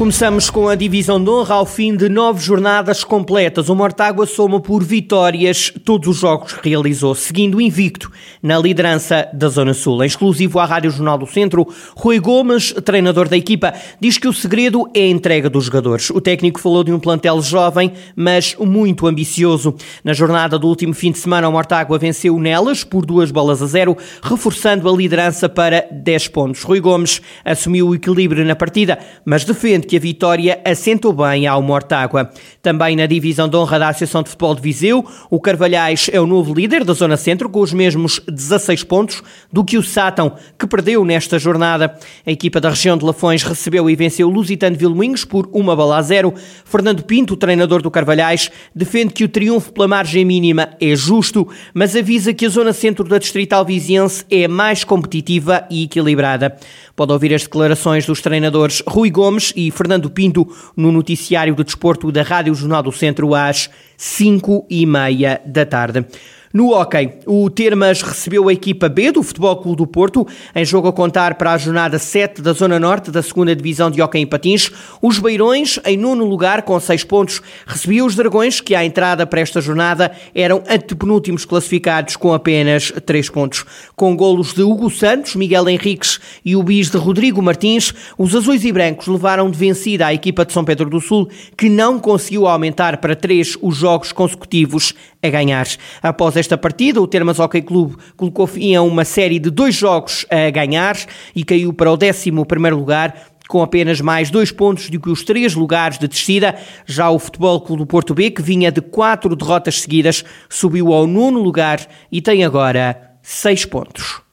Começamos com a divisão de honra ao fim de nove jornadas completas. O Mortágua soma por vitórias todos os jogos que realizou, seguindo invicto na liderança da Zona Sul. Em exclusivo à Rádio Jornal do Centro, Rui Gomes, treinador da equipa, diz que o segredo é a entrega dos jogadores. O técnico falou de um plantel jovem, mas muito ambicioso. Na jornada do último fim de semana, o Mortágua venceu nelas por duas bolas a zero, reforçando a liderança para 10 pontos. Rui Gomes assumiu o equilíbrio na partida, mas defende que a vitória assentou bem ao Mortágua. Também na divisão de honra da Associação de Futebol de Viseu, o Carvalhais é o novo líder da Zona Centro, com os mesmos 16 pontos do que o Sátão, que perdeu nesta jornada. A equipa da região de Lafões recebeu e venceu o Lusitano Vilmoinhos por uma bola a zero. Fernando Pinto, treinador do Carvalhais, defende que o triunfo pela margem mínima é justo, mas avisa que a Zona Centro da Distrital Viziense é mais competitiva e equilibrada. Pode ouvir as declarações dos treinadores Rui Gomes e Fernando Pinto no noticiário de desporto da Rádio Jornal do Centro às 5 e meia da tarde. No hockey, o Termas recebeu a equipa B do Futebol Clube do Porto em jogo a contar para a jornada 7 da Zona Norte da 2 Divisão de Hockey em Patins. Os Beirões, em nono lugar com 6 pontos, recebiam os Dragões, que à entrada para esta jornada eram antepenúltimos classificados com apenas 3 pontos. Com golos de Hugo Santos, Miguel Henriques e o bis de Rodrigo Martins, os azuis e brancos levaram de vencida a equipa de São Pedro do Sul, que não conseguiu aumentar para 3 os jogos consecutivos a ganhar. Após esta partida, o Termas Hockey Clube colocou fim a uma série de dois jogos a ganhar e caiu para o 11 primeiro lugar, com apenas mais dois pontos do que os três lugares de descida. Já o Futebol Clube do Porto B, que vinha de quatro derrotas seguidas, subiu ao nono lugar e tem agora seis pontos.